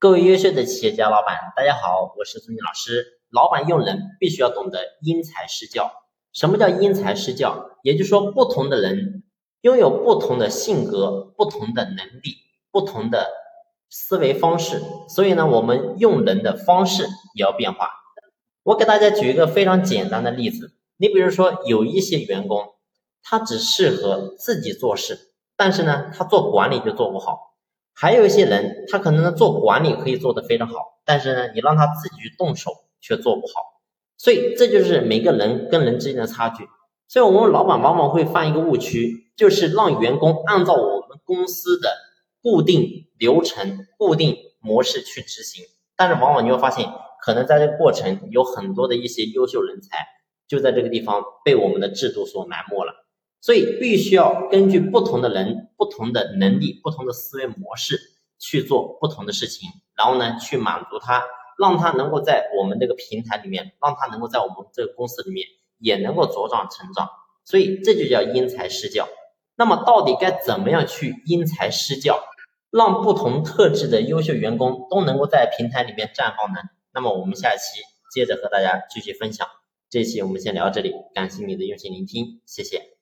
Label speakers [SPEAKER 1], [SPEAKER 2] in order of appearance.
[SPEAKER 1] 各位优秀的企业家老板，大家好，我是孙静老师。老板用人必须要懂得因材施教。什么叫因材施教？也就是说，不同的人拥有不同的性格、不同的能力、不同的思维方式，所以呢，我们用人的方式也要变化。我给大家举一个非常简单的例子，你比如说，有一些员工，他只适合自己做事，但是呢，他做管理就做不好。还有一些人，他可能呢做管理可以做得非常好，但是呢，你让他自己去动手却做不好，所以这就是每个人跟人之间的差距。所以我们老板往往会犯一个误区，就是让员工按照我们公司的固定流程、固定模式去执行，但是往往你会发现，可能在这个过程有很多的一些优秀人才就在这个地方被我们的制度所埋没了。所以必须要根据不同的人、不同的能力、不同的思维模式去做不同的事情，然后呢，去满足他，让他能够在我们这个平台里面，让他能够在我们这个公司里面也能够茁壮成长。所以这就叫因材施教。那么到底该怎么样去因材施教，让不同特质的优秀员工都能够在平台里面绽放呢？那么我们下一期接着和大家继续分享。这期我们先聊到这里，感谢你的用心聆听，谢谢。